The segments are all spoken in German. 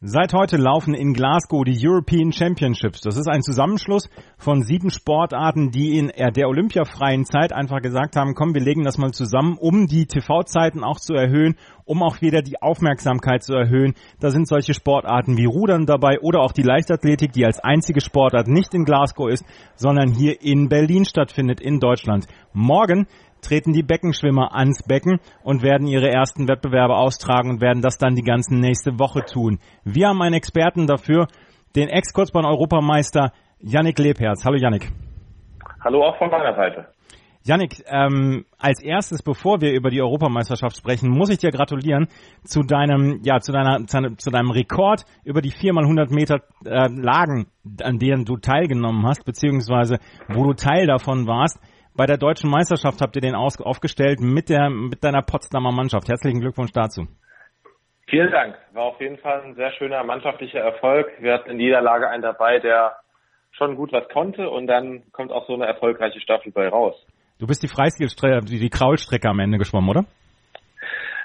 Seit heute laufen in Glasgow die European Championships. Das ist ein Zusammenschluss von sieben Sportarten, die in der olympiafreien Zeit einfach gesagt haben, komm, wir legen das mal zusammen, um die TV-Zeiten auch zu erhöhen, um auch wieder die Aufmerksamkeit zu erhöhen. Da sind solche Sportarten wie Rudern dabei oder auch die Leichtathletik, die als einzige Sportart nicht in Glasgow ist, sondern hier in Berlin stattfindet, in Deutschland. Morgen treten die Beckenschwimmer ans Becken und werden ihre ersten Wettbewerbe austragen und werden das dann die ganze nächste Woche tun. Wir haben einen Experten dafür, den Ex-Kurzbahn-Europameister Yannick Lebherz. Hallo Yannick. Hallo auch von meiner Seite. Yannick, ähm, als erstes, bevor wir über die Europameisterschaft sprechen, muss ich dir gratulieren zu deinem, ja, zu deiner, zu deinem Rekord über die 4x100 Meter äh, Lagen, an denen du teilgenommen hast, beziehungsweise wo du Teil davon warst. Bei der deutschen Meisterschaft habt ihr den aus, aufgestellt mit der mit deiner Potsdamer Mannschaft. Herzlichen Glückwunsch dazu. Vielen Dank. War auf jeden Fall ein sehr schöner mannschaftlicher Erfolg. Wir hatten in jeder Lage einen dabei, der schon gut was konnte und dann kommt auch so eine erfolgreiche Staffel bei raus. Du bist die Freistilstrecke, die, Kraulstrecke am Ende geschwommen, oder?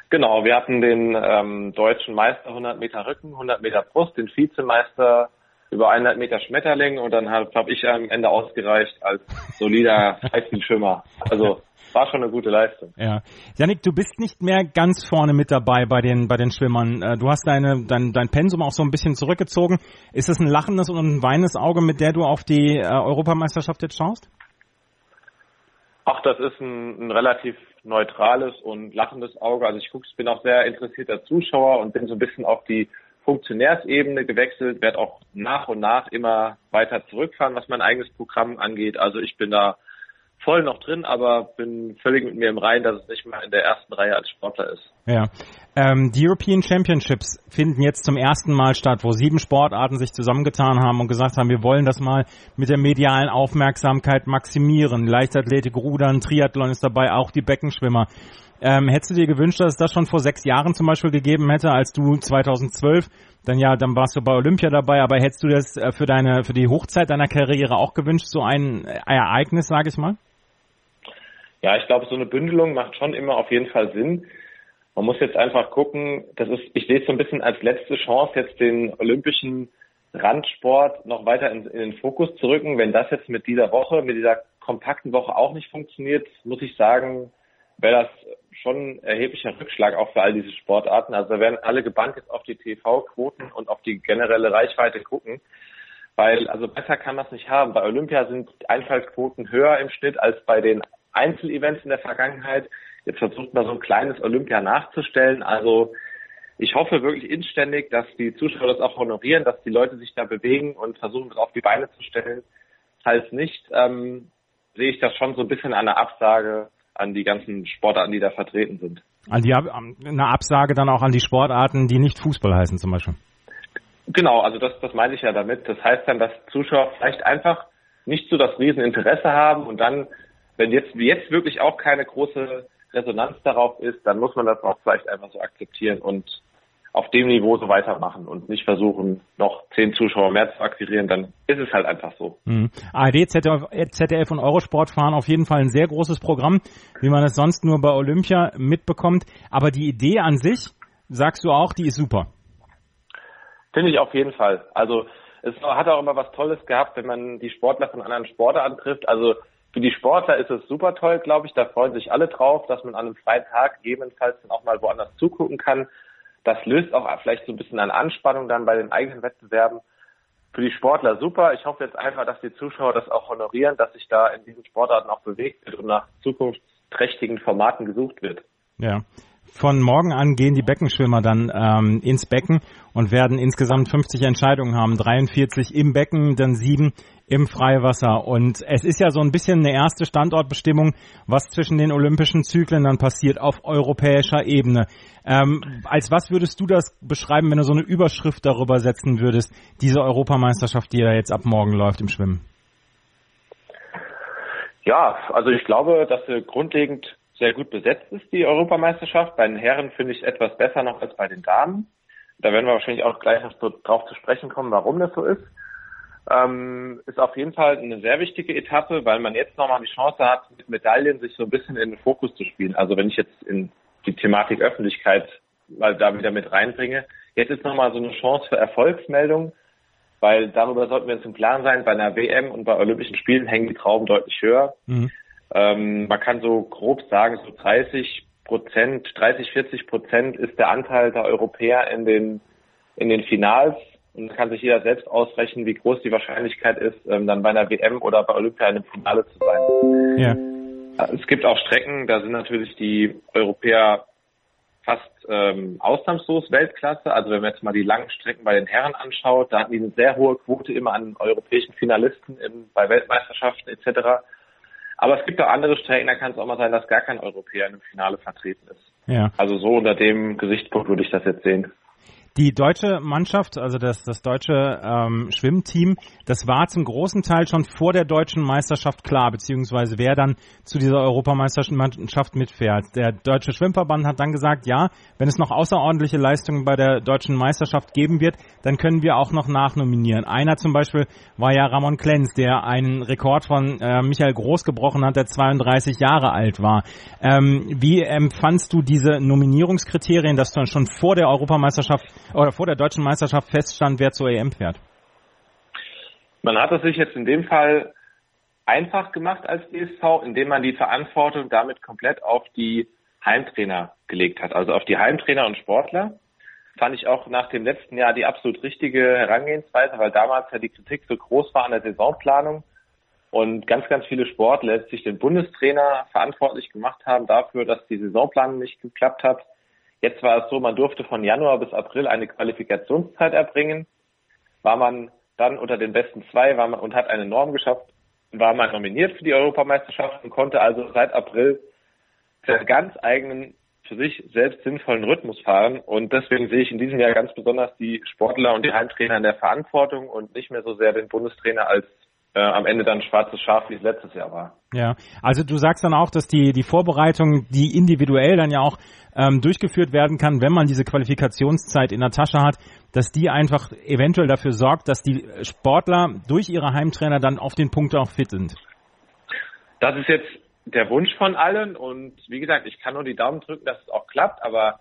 Genau, wir hatten den ähm, deutschen Meister 100 Meter Rücken, 100 Meter Brust, den Vizemeister über 100 Meter Schmetterling und dann habe hab ich am Ende ausgereicht als solider Freistilschwimmer. Also war schon eine gute Leistung. Ja. Janik, du bist nicht mehr ganz vorne mit dabei bei den, bei den Schwimmern. Äh, du hast deine, dein, dein Pensum auch so ein bisschen zurückgezogen. Ist es ein lachendes und ein weinendes Auge, mit der du auf die äh, Europameisterschaft jetzt schaust? Ach, das ist ein, ein relativ neutrales und lachendes Auge. Also ich gucke, bin auch sehr interessierter Zuschauer und bin so ein bisschen auf die Funktionärsebene gewechselt, werde auch nach und nach immer weiter zurückfahren, was mein eigenes Programm angeht. Also ich bin da voll noch drin, aber bin völlig mit mir im Reinen, dass es nicht mal in der ersten Reihe als Sportler ist. Ja. Ähm, die European Championships finden jetzt zum ersten Mal statt, wo sieben Sportarten sich zusammengetan haben und gesagt haben, wir wollen das mal mit der medialen Aufmerksamkeit maximieren. Leichtathletik, Rudern, Triathlon ist dabei, auch die Beckenschwimmer. Ähm, hättest du dir gewünscht, dass es das schon vor sechs Jahren zum Beispiel gegeben hätte, als du 2012, dann ja, dann warst du bei Olympia dabei, aber hättest du das äh, für deine, für die Hochzeit deiner Karriere auch gewünscht, so ein Ereignis, sage ich mal? Ja, ich glaube, so eine Bündelung macht schon immer auf jeden Fall Sinn. Man muss jetzt einfach gucken, das ist, ich sehe es so ein bisschen als letzte Chance, jetzt den olympischen Randsport noch weiter in, in, den Fokus zu rücken. Wenn das jetzt mit dieser Woche, mit dieser kompakten Woche auch nicht funktioniert, muss ich sagen, wäre das schon ein erheblicher Rückschlag auch für all diese Sportarten. Also da werden alle gebannt jetzt auf die TV-Quoten und auf die generelle Reichweite gucken. Weil, also besser kann man es nicht haben. Bei Olympia sind Einfallsquoten höher im Schnitt als bei den Einzelevents in der Vergangenheit. Jetzt versucht man so ein kleines Olympia nachzustellen. Also ich hoffe wirklich inständig, dass die Zuschauer das auch honorieren, dass die Leute sich da bewegen und versuchen, das auf die Beine zu stellen. Falls nicht, ähm, sehe ich das schon so ein bisschen an der Absage an die ganzen Sportarten, die da vertreten sind. An die, eine Absage dann auch an die Sportarten, die nicht Fußball heißen zum Beispiel. Genau, also das, das meine ich ja damit. Das heißt dann, dass Zuschauer vielleicht einfach nicht so das Rieseninteresse haben und dann, wenn jetzt, jetzt wirklich auch keine große Resonanz darauf ist, dann muss man das auch vielleicht einfach so akzeptieren und auf dem Niveau so weitermachen und nicht versuchen, noch zehn Zuschauer mehr zu akquirieren, dann ist es halt einfach so. Mhm. ARD, ZDF, ZDF und Eurosport fahren auf jeden Fall ein sehr großes Programm, wie man es sonst nur bei Olympia mitbekommt. Aber die Idee an sich, sagst du auch, die ist super. Finde ich auf jeden Fall. Also es hat auch immer was Tolles gehabt, wenn man die Sportler von anderen Sportarten trifft. Also für die Sportler ist es super toll, glaube ich. Da freuen sich alle drauf, dass man an einem freien Tag gegebenenfalls dann auch mal woanders zugucken kann. Das löst auch vielleicht so ein bisschen an Anspannung dann bei den eigenen Wettbewerben. Für die Sportler super. Ich hoffe jetzt einfach, dass die Zuschauer das auch honorieren, dass sich da in diesen Sportarten auch bewegt wird und nach zukunftsträchtigen Formaten gesucht wird. Ja. Von morgen an gehen die Beckenschwimmer dann ähm, ins Becken und werden insgesamt 50 Entscheidungen haben. 43 im Becken, dann sieben im Freiwasser. Und es ist ja so ein bisschen eine erste Standortbestimmung, was zwischen den olympischen Zyklen dann passiert auf europäischer Ebene. Ähm, als was würdest du das beschreiben, wenn du so eine Überschrift darüber setzen würdest, diese Europameisterschaft, die ja jetzt ab morgen läuft im Schwimmen? Ja, also ich glaube, dass sie grundlegend sehr gut besetzt ist, die Europameisterschaft. Bei den Herren finde ich etwas besser noch als bei den Damen. Da werden wir wahrscheinlich auch gleich noch drauf zu sprechen kommen, warum das so ist. ähm, ist auf jeden Fall eine sehr wichtige Etappe, weil man jetzt nochmal die Chance hat, mit Medaillen sich so ein bisschen in den Fokus zu spielen. Also wenn ich jetzt in die Thematik Öffentlichkeit mal da wieder mit reinbringe, jetzt ist nochmal so eine Chance für Erfolgsmeldungen, weil darüber sollten wir uns im Klaren sein, bei einer WM und bei Olympischen Spielen hängen die Trauben deutlich höher. Mhm. Ähm, man kann so grob sagen, so 30 Prozent, 30, 40 Prozent ist der Anteil der Europäer in den, in den Finals. Und kann sich jeder selbst ausrechnen, wie groß die Wahrscheinlichkeit ist, ähm, dann bei einer WM oder bei Olympia in einem Finale zu sein. Ja. Es gibt auch Strecken, da sind natürlich die Europäer fast ähm, ausnahmslos Weltklasse. Also wenn man jetzt mal die langen Strecken bei den Herren anschaut, da hatten die eine sehr hohe Quote immer an europäischen Finalisten im, bei Weltmeisterschaften etc. Aber es gibt auch andere Strecken, da kann es auch mal sein, dass gar kein Europäer im Finale vertreten ist. Ja. Also so unter dem Gesichtspunkt würde ich das jetzt sehen. Die deutsche Mannschaft, also das, das deutsche ähm, Schwimmteam, das war zum großen Teil schon vor der deutschen Meisterschaft klar, beziehungsweise wer dann zu dieser Europameisterschaft mitfährt. Der deutsche Schwimmverband hat dann gesagt, ja, wenn es noch außerordentliche Leistungen bei der deutschen Meisterschaft geben wird, dann können wir auch noch nachnominieren. Einer zum Beispiel war ja Ramon Klenz, der einen Rekord von äh, Michael Groß gebrochen hat, der 32 Jahre alt war. Ähm, wie empfandst du diese Nominierungskriterien, dass du schon vor der Europameisterschaft oder vor der deutschen Meisterschaft feststand, wer zur EM fährt? Man hat es sich jetzt in dem Fall einfach gemacht als DSV, indem man die Verantwortung damit komplett auf die Heimtrainer gelegt hat, also auf die Heimtrainer und Sportler. Fand ich auch nach dem letzten Jahr die absolut richtige Herangehensweise, weil damals ja die Kritik so groß war an der Saisonplanung und ganz, ganz viele Sportler letztlich den Bundestrainer verantwortlich gemacht haben dafür, dass die Saisonplanung nicht geklappt hat. Jetzt war es so, man durfte von Januar bis April eine Qualifikationszeit erbringen. War man dann unter den besten zwei man, und hat eine Norm geschafft, war man nominiert für die Europameisterschaft und konnte also seit April seinen ganz eigenen, für sich selbst sinnvollen Rhythmus fahren. Und deswegen sehe ich in diesem Jahr ganz besonders die Sportler und die Heimtrainer in der Verantwortung und nicht mehr so sehr den Bundestrainer als äh, am Ende dann schwarzes Schaf, wie es letztes Jahr war. Ja, also du sagst dann auch, dass die, die Vorbereitung, die individuell dann ja auch ähm, durchgeführt werden kann, wenn man diese Qualifikationszeit in der Tasche hat, dass die einfach eventuell dafür sorgt, dass die Sportler durch ihre Heimtrainer dann auf den Punkt auch fit sind. Das ist jetzt der Wunsch von allen und wie gesagt, ich kann nur die Daumen drücken, dass es auch klappt, aber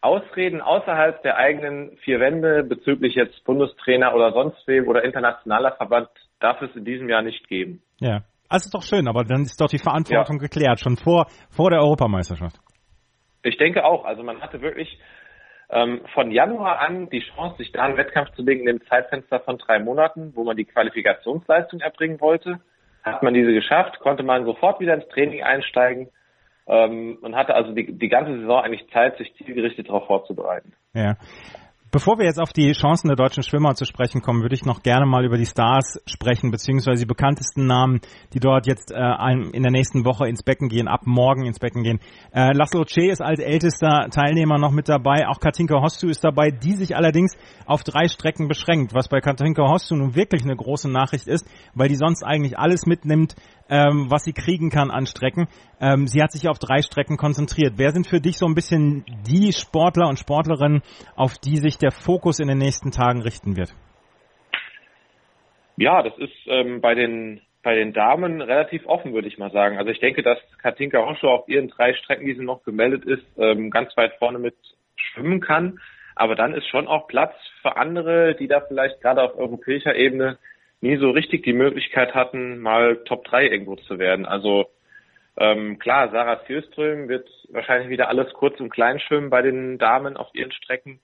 Ausreden außerhalb der eigenen vier Wände bezüglich jetzt Bundestrainer oder sonst wem oder internationaler Verband darf es in diesem Jahr nicht geben. Ja, also ist doch schön, aber dann ist doch die Verantwortung ja. geklärt, schon vor, vor der Europameisterschaft. Ich denke auch. Also man hatte wirklich ähm, von Januar an die Chance, sich da einen Wettkampf zu legen in dem Zeitfenster von drei Monaten, wo man die Qualifikationsleistung erbringen wollte. Hat man diese geschafft, konnte man sofort wieder ins Training einsteigen ähm, und hatte also die, die ganze Saison eigentlich Zeit, sich zielgerichtet darauf vorzubereiten. Ja. Bevor wir jetzt auf die Chancen der deutschen Schwimmer zu sprechen kommen, würde ich noch gerne mal über die Stars sprechen, beziehungsweise die bekanntesten Namen, die dort jetzt äh, in der nächsten Woche ins Becken gehen, ab morgen ins Becken gehen. Äh, Laszlo Che ist als ältester Teilnehmer noch mit dabei, auch Katinka Hostu ist dabei, die sich allerdings auf drei Strecken beschränkt, was bei Katinka Hostu nun wirklich eine große Nachricht ist, weil die sonst eigentlich alles mitnimmt, ähm, was sie kriegen kann an Strecken. Ähm, sie hat sich auf drei Strecken konzentriert. Wer sind für dich so ein bisschen die Sportler und Sportlerinnen, auf die sich der Fokus in den nächsten Tagen richten wird? Ja, das ist ähm, bei den bei den Damen relativ offen, würde ich mal sagen. Also ich denke, dass Katinka Roschow auf ihren drei Strecken, die sie noch gemeldet ist, ähm, ganz weit vorne mit schwimmen kann. Aber dann ist schon auch Platz für andere, die da vielleicht gerade auf europäischer Ebene nie so richtig die Möglichkeit hatten, mal Top 3 irgendwo zu werden. Also ähm, klar, Sarah Fjörström wird wahrscheinlich wieder alles kurz und klein schwimmen bei den Damen auf ihren Strecken.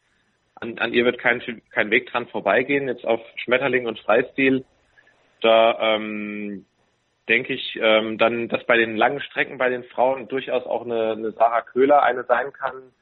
An, an ihr wird kein, kein Weg dran vorbeigehen. Jetzt auf Schmetterling und Freistil, da ähm, denke ich ähm, dann, dass bei den langen Strecken bei den Frauen durchaus auch eine, eine Sarah Köhler eine sein kann,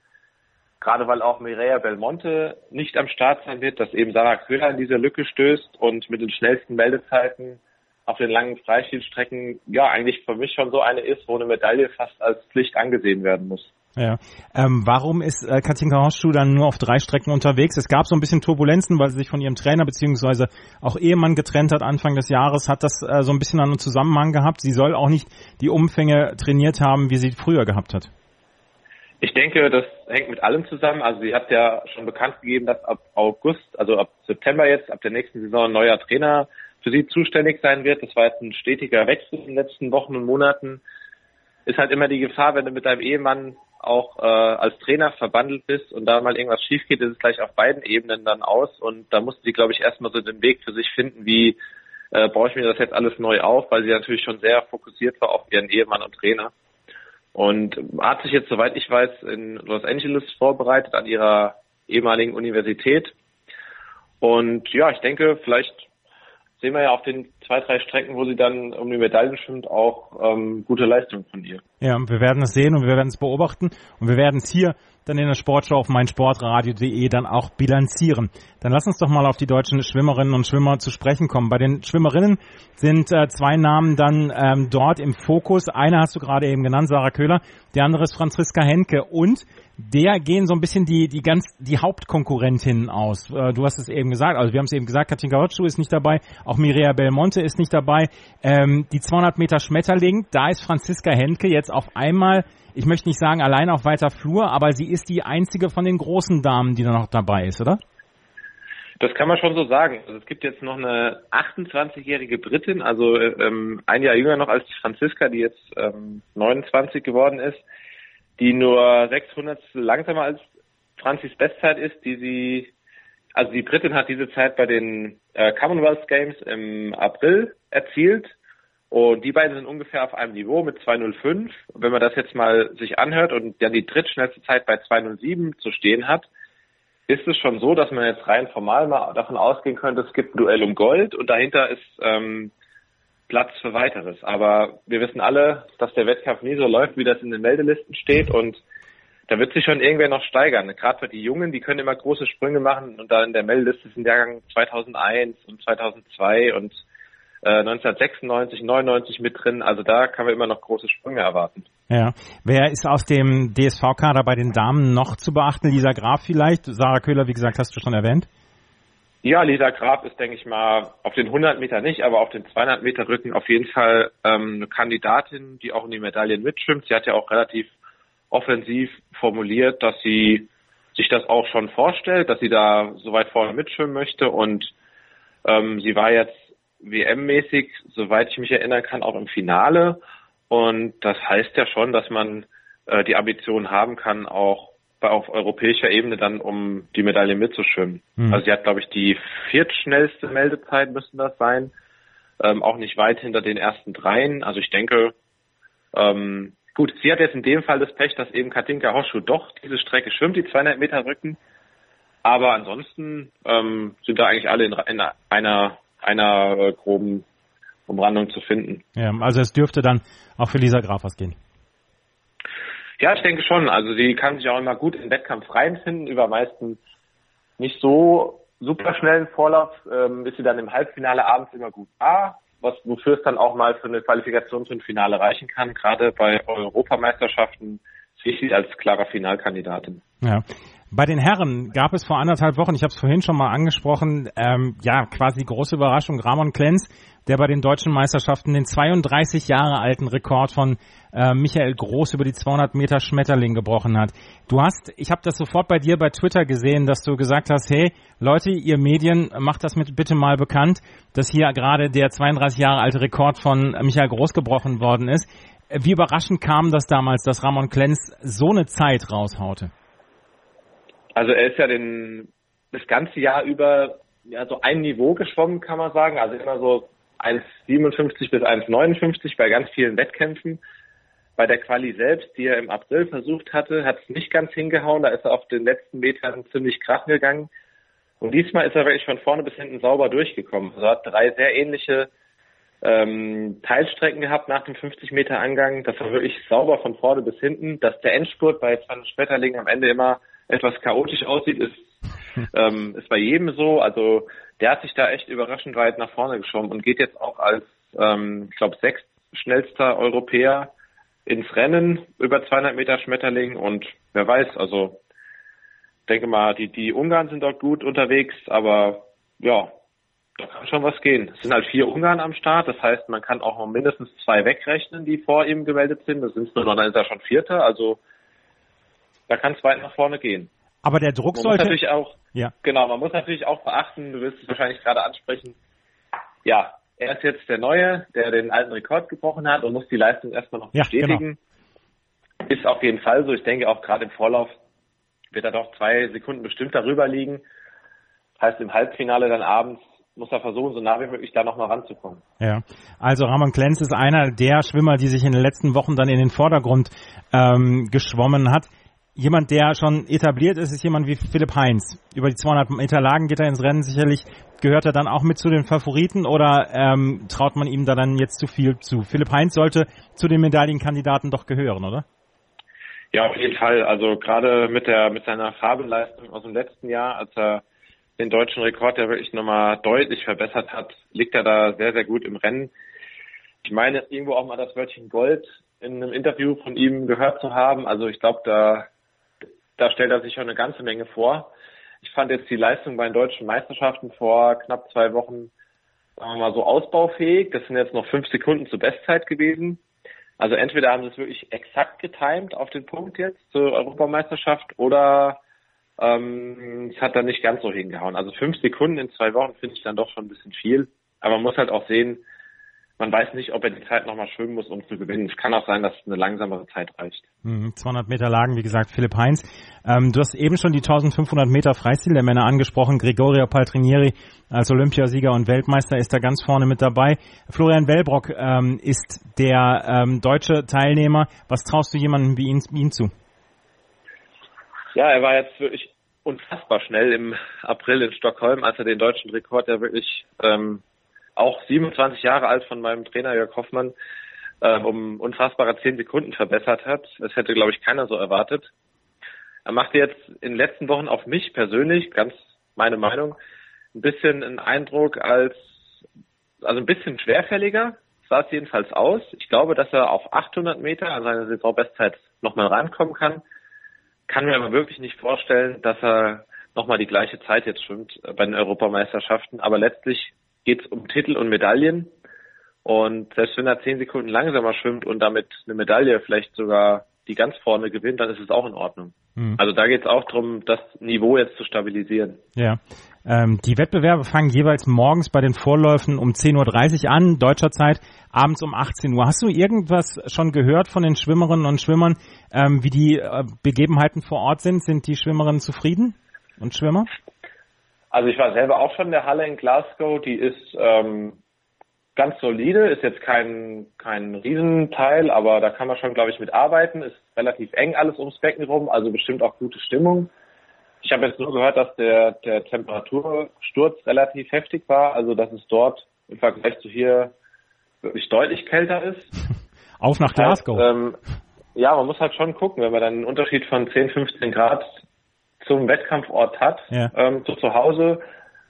gerade weil auch Mireia Belmonte nicht am Start sein wird, dass eben Sarah Köhler in diese Lücke stößt und mit den schnellsten Meldezeiten auf den langen Freistilstrecken ja eigentlich für mich schon so eine ist, wo eine Medaille fast als Pflicht angesehen werden muss. Ja. Ähm, warum ist äh, Katinka Horstschuh dann nur auf drei Strecken unterwegs? Es gab so ein bisschen Turbulenzen, weil sie sich von ihrem Trainer beziehungsweise auch Ehemann getrennt hat Anfang des Jahres. Hat das äh, so ein bisschen einen Zusammenhang gehabt? Sie soll auch nicht die Umfänge trainiert haben, wie sie früher gehabt hat. Ich denke, das hängt mit allem zusammen. Also sie hat ja schon bekannt gegeben, dass ab August, also ab September jetzt, ab der nächsten Saison ein neuer Trainer für sie zuständig sein wird. Das war jetzt ein stetiger Wechsel in den letzten Wochen und Monaten. Ist halt immer die Gefahr, wenn du mit deinem Ehemann auch äh, als Trainer verbandelt bist und da mal irgendwas schief geht, ist es gleich auf beiden Ebenen dann aus. Und da musste sie, glaube ich, erstmal so den Weg für sich finden, wie äh, baue ich mir das jetzt alles neu auf, weil sie natürlich schon sehr fokussiert war auf ihren Ehemann und Trainer. Und hat sich jetzt, soweit ich weiß, in Los Angeles vorbereitet an ihrer ehemaligen Universität. Und ja, ich denke, vielleicht sehen wir ja auf den zwei, drei Strecken, wo sie dann um die Medaillen schwimmt, auch ähm, gute Leistung von ihr. Ja, wir werden es sehen und wir werden es beobachten und wir werden es hier dann in der Sportschau auf meinsportradio.de dann auch bilanzieren. Dann lass uns doch mal auf die deutschen Schwimmerinnen und Schwimmer zu sprechen kommen. Bei den Schwimmerinnen sind äh, zwei Namen dann ähm, dort im Fokus. Eine hast du gerade eben genannt, Sarah Köhler, der andere ist Franziska Henke und der gehen so ein bisschen die, die ganz, die Hauptkonkurrentinnen aus. Äh, du hast es eben gesagt, also wir haben es eben gesagt, Katinka Hotschuk ist nicht dabei, auch Mireia Belmonte ist nicht dabei. Ähm, die 200 Meter Schmetterling, da ist Franziska Henke jetzt auf einmal, ich möchte nicht sagen allein auf weiter Flur, aber sie ist die einzige von den großen Damen, die da noch dabei ist, oder? Das kann man schon so sagen. Also es gibt jetzt noch eine 28-jährige Britin, also ähm, ein Jahr jünger noch als die Franziska, die jetzt ähm, 29 geworden ist die nur 600 langsamer als Franzis Bestzeit ist, die sie, also die Britin hat diese Zeit bei den äh, Commonwealth Games im April erzielt und die beiden sind ungefähr auf einem Niveau mit 205. wenn man das jetzt mal sich anhört und dann die drittschnellste Zeit bei 207 zu stehen hat, ist es schon so, dass man jetzt rein formal mal davon ausgehen könnte, es gibt ein Duell um Gold und dahinter ist ähm, Platz für weiteres. Aber wir wissen alle, dass der Wettkampf nie so läuft, wie das in den Meldelisten steht und da wird sich schon irgendwer noch steigern. Gerade für die Jungen, die können immer große Sprünge machen und da in der Meldeliste sind Jahrgang 2001 und 2002 und äh, 1996, 99 mit drin. Also da kann man immer noch große Sprünge erwarten. Ja. Wer ist aus dem DSV-Kader bei den Damen noch zu beachten? Lisa Graf vielleicht? Sarah Köhler, wie gesagt, hast du schon erwähnt. Ja, Lisa Graf ist, denke ich mal, auf den 100 Meter nicht, aber auf den 200 Meter Rücken auf jeden Fall ähm, eine Kandidatin, die auch in die Medaillen mitschwimmt. Sie hat ja auch relativ offensiv formuliert, dass sie sich das auch schon vorstellt, dass sie da so weit vorne mitschwimmen möchte und ähm, sie war jetzt WM-mäßig, soweit ich mich erinnern kann, auch im Finale und das heißt ja schon, dass man äh, die Ambition haben kann, auch auf europäischer Ebene dann um die Medaille mitzuschwimmen. Mhm. Also sie hat, glaube ich, die viertschnellste Meldezeit müsste das sein. Ähm, auch nicht weit hinter den ersten dreien. Also ich denke, ähm, gut, sie hat jetzt in dem Fall das Pech, dass eben Katinka Hoschu doch diese Strecke schwimmt, die 200 Meter Rücken. Aber ansonsten ähm, sind da eigentlich alle in, in einer, einer äh, groben Umrandung zu finden. Ja, also es dürfte dann auch für Lisa Graf was gehen. Ja, ich denke schon. Also sie kann sich auch immer gut in Wettkampf reinfinden. Über meistens nicht so super schnellen Vorlauf ähm, ist sie dann im Halbfinale abends immer gut da, was wofür es dann auch mal für eine Qualifikation für Finale reichen kann. Gerade bei Europameisterschaften sehe als klarer Finalkandidatin. Ja. Bei den Herren gab es vor anderthalb Wochen, ich habe es vorhin schon mal angesprochen, ähm, ja quasi große Überraschung. Ramon Klenz, der bei den deutschen Meisterschaften den 32 Jahre alten Rekord von äh, Michael Groß über die 200 Meter Schmetterling gebrochen hat. Du hast, ich habe das sofort bei dir bei Twitter gesehen, dass du gesagt hast, hey Leute, ihr Medien, macht das mit bitte mal bekannt, dass hier gerade der 32 Jahre alte Rekord von Michael Groß gebrochen worden ist. Wie überraschend kam das damals, dass Ramon Klenz so eine Zeit raushaute? Also er ist ja den, das ganze Jahr über ja, so ein Niveau geschwommen, kann man sagen. Also immer so 1,57 bis 1,59 bei ganz vielen Wettkämpfen. Bei der Quali selbst, die er im April versucht hatte, hat es nicht ganz hingehauen. Da ist er auf den letzten Metern ziemlich krachen gegangen. Und diesmal ist er wirklich von vorne bis hinten sauber durchgekommen. Also hat drei sehr ähnliche ähm, Teilstrecken gehabt nach dem 50 Meter Angang. Das war wirklich sauber von vorne bis hinten. Dass der Endspurt bei Sven Schmetterling am Ende immer etwas chaotisch aussieht, ist, ähm, ist bei jedem so. Also der hat sich da echt überraschend weit nach vorne geschoben und geht jetzt auch als, ähm, ich glaube, sechst schnellster Europäer ins Rennen über 200 Meter Schmetterling und wer weiß, also denke mal, die, die Ungarn sind dort gut unterwegs, aber ja, da kann schon was gehen. Es sind halt vier Ungarn am Start, das heißt, man kann auch noch mindestens zwei wegrechnen, die vor ihm gemeldet sind. Das sind nur noch, dann ist er schon Vierter, also da kann es weit nach vorne gehen. Aber der Druck man sollte muss natürlich auch, ja. genau, man muss natürlich auch beachten, du wirst es wahrscheinlich gerade ansprechen, ja, er ist jetzt der Neue, der den alten Rekord gebrochen hat und muss die Leistung erstmal noch bestätigen. Ja, genau. Ist auf jeden Fall so. Ich denke auch gerade im Vorlauf wird er doch zwei Sekunden bestimmt darüber liegen. Heißt im Halbfinale dann abends muss er versuchen, so nah wie möglich da nochmal ranzukommen. Ja, also Ramon Klenz ist einer der Schwimmer, die sich in den letzten Wochen dann in den Vordergrund ähm, geschwommen hat. Jemand, der schon etabliert ist, ist jemand wie Philipp Heinz. Über die 200 Meter Lagen geht er ins Rennen sicherlich. Gehört er dann auch mit zu den Favoriten oder ähm, traut man ihm da dann jetzt zu viel zu? Philipp Heinz sollte zu den Medaillenkandidaten doch gehören, oder? Ja, auf jeden Fall. Also gerade mit der mit seiner Farbenleistung aus dem letzten Jahr, als er den deutschen Rekord ja wirklich nochmal deutlich verbessert hat, liegt er da sehr, sehr gut im Rennen. Ich meine, irgendwo auch mal das Wörtchen Gold in einem Interview von ihm gehört zu haben. Also ich glaube, da da stellt er sich schon eine ganze Menge vor. Ich fand jetzt die Leistung bei den deutschen Meisterschaften vor knapp zwei Wochen, sagen wir mal so, ausbaufähig. Das sind jetzt noch fünf Sekunden zur Bestzeit gewesen. Also entweder haben sie es wirklich exakt getimt auf den Punkt jetzt zur Europameisterschaft oder ähm, es hat dann nicht ganz so hingehauen. Also fünf Sekunden in zwei Wochen finde ich dann doch schon ein bisschen viel. Aber man muss halt auch sehen, man weiß nicht, ob er die Zeit nochmal schwimmen muss, um zu gewinnen. Es kann auch sein, dass eine langsamere Zeit reicht. 200 mhm, Meter Lagen, wie gesagt, Philipp Heinz. Ähm, du hast eben schon die 1500 Meter Freistil der Männer angesprochen. Gregorio Paltrinieri als Olympiasieger und Weltmeister ist da ganz vorne mit dabei. Florian Wellbrock ähm, ist der ähm, deutsche Teilnehmer. Was traust du jemandem wie ihn, ihn zu? Ja, er war jetzt wirklich unfassbar schnell im April in Stockholm, als er den deutschen Rekord ja wirklich ähm, auch 27 Jahre alt von meinem Trainer Jörg Hoffmann äh, um unfassbare 10 Sekunden verbessert hat. Das hätte, glaube ich, keiner so erwartet. Er machte jetzt in den letzten Wochen auf mich persönlich, ganz meine Meinung, ein bisschen einen Eindruck als, also ein bisschen schwerfälliger, sah es jedenfalls aus. Ich glaube, dass er auf 800 Meter an seine Saisonbestzeit nochmal rankommen kann. Kann mir aber wirklich nicht vorstellen, dass er nochmal die gleiche Zeit jetzt schwimmt bei den Europameisterschaften. Aber letztlich geht es um Titel und Medaillen. Und selbst wenn er zehn Sekunden langsamer schwimmt und damit eine Medaille vielleicht sogar die ganz vorne gewinnt, dann ist es auch in Ordnung. Mhm. Also da geht es auch darum, das Niveau jetzt zu stabilisieren. Ja. Ähm, die Wettbewerbe fangen jeweils morgens bei den Vorläufen um 10.30 Uhr an, deutscher Zeit, abends um 18 Uhr. Hast du irgendwas schon gehört von den Schwimmerinnen und Schwimmern, ähm, wie die äh, Begebenheiten vor Ort sind? Sind die Schwimmerinnen zufrieden und Schwimmer? Also ich war selber auch schon in der Halle in Glasgow. Die ist ähm, ganz solide, ist jetzt kein, kein Riesenteil, aber da kann man schon, glaube ich, mit arbeiten. Ist relativ eng alles ums Becken rum, also bestimmt auch gute Stimmung. Ich habe jetzt nur gehört, dass der, der Temperatursturz relativ heftig war, also dass es dort im Vergleich zu hier wirklich deutlich kälter ist. Auf nach Glasgow. Heißt, ähm, ja, man muss halt schon gucken, wenn man dann einen Unterschied von 10, 15 Grad zum Wettkampfort hat, ja. ähm, so zu Hause,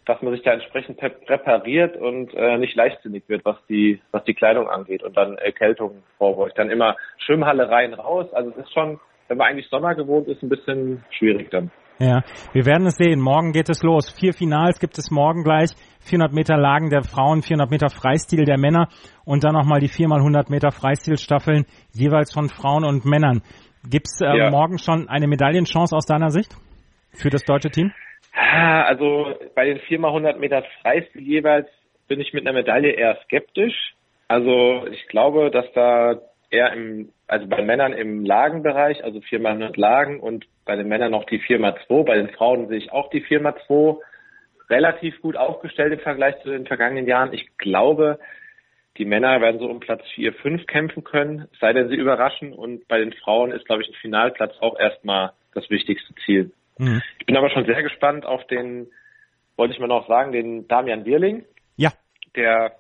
dass man sich da entsprechend präpariert und äh, nicht leichtsinnig wird, was die, was die Kleidung angeht und dann Erkältung vorbeugt. Dann immer Schwimmhalle rein, raus. Also es ist schon, wenn man eigentlich Sommer gewohnt ist, ein bisschen schwierig dann. Ja, wir werden es sehen. Morgen geht es los. Vier Finals gibt es morgen gleich. 400 Meter Lagen der Frauen, 400 Meter Freistil der Männer und dann nochmal die 4 mal 100 Meter Freistilstaffeln jeweils von Frauen und Männern. Gibt es äh, ja. morgen schon eine Medaillenchance aus deiner Sicht? Für das deutsche Team? Also bei den 4x100 Meter Freistil jeweils bin ich mit einer Medaille eher skeptisch. Also ich glaube, dass da eher im, also bei Männern im Lagenbereich, also 4x100 Lagen und bei den Männern noch die 4x2. Bei den Frauen sehe ich auch die 4x2 relativ gut aufgestellt im Vergleich zu den vergangenen Jahren. Ich glaube, die Männer werden so um Platz 4, 5 kämpfen können, sei denn sie überraschen. Und bei den Frauen ist, glaube ich, ein Finalplatz auch erstmal das wichtigste Ziel. Mhm. Ich bin aber schon sehr gespannt auf den, wollte ich mal noch sagen, den Damian Wirling. Ja. Der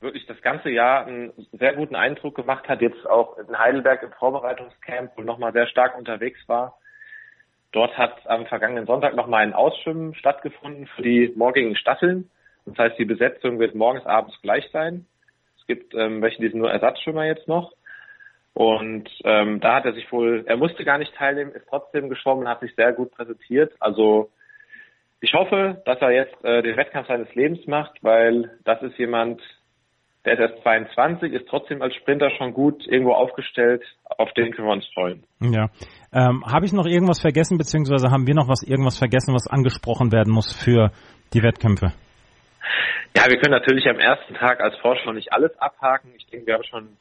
wirklich das ganze Jahr einen sehr guten Eindruck gemacht hat, jetzt auch in Heidelberg im Vorbereitungscamp und nochmal sehr stark unterwegs war. Dort hat am vergangenen Sonntag nochmal ein Ausschwimmen stattgefunden für die morgigen Staffeln. Das heißt, die Besetzung wird morgens, abends gleich sein. Es gibt ähm, welche, die sind nur Ersatzschwimmer jetzt noch. Und ähm, da hat er sich wohl, er musste gar nicht teilnehmen, ist trotzdem geschwommen, hat sich sehr gut präsentiert. Also ich hoffe, dass er jetzt äh, den Wettkampf seines Lebens macht, weil das ist jemand, der ist erst 22, ist trotzdem als Sprinter schon gut irgendwo aufgestellt. Auf den können wir uns freuen. Ja. Ähm, Habe ich noch irgendwas vergessen, beziehungsweise haben wir noch was irgendwas vergessen, was angesprochen werden muss für die Wettkämpfe? Ja, wir können natürlich am ersten Tag als Vorschau nicht alles abhaken. Ich denke, wir haben schon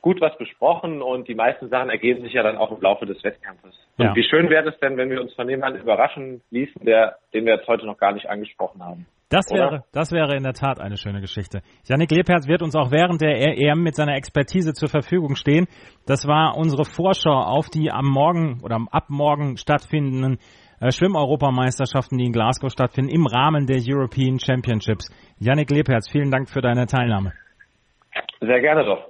gut was besprochen und die meisten Sachen ergeben sich ja dann auch im Laufe des Wettkampfes. Und ja. wie schön wäre es denn, wenn wir uns von jemandem überraschen ließen, der, den wir jetzt heute noch gar nicht angesprochen haben. Das wäre, das wäre in der Tat eine schöne Geschichte. Janik Lebherz wird uns auch während der EM mit seiner Expertise zur Verfügung stehen. Das war unsere Vorschau auf die am Morgen oder ab morgen stattfindenden äh, Schwimmeuropameisterschaften, die in Glasgow stattfinden, im Rahmen der European Championships. Janik Lebherz, vielen Dank für deine Teilnahme. Sehr gerne doch.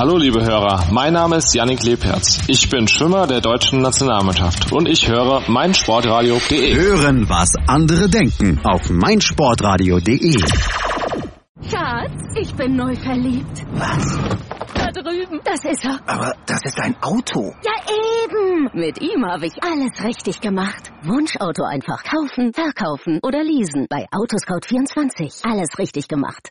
Hallo liebe Hörer, mein Name ist Yannick Lebherz. Ich bin Schwimmer der deutschen Nationalmannschaft und ich höre meinsportradio.de. Hören, was andere denken auf meinsportradio.de. Schatz, ich bin neu verliebt. Was? Da drüben. Das ist er. Aber das ist ein Auto. Ja, eben. Mit ihm habe ich alles richtig gemacht. Wunschauto einfach kaufen, verkaufen oder leasen. Bei Autoscout24. Alles richtig gemacht.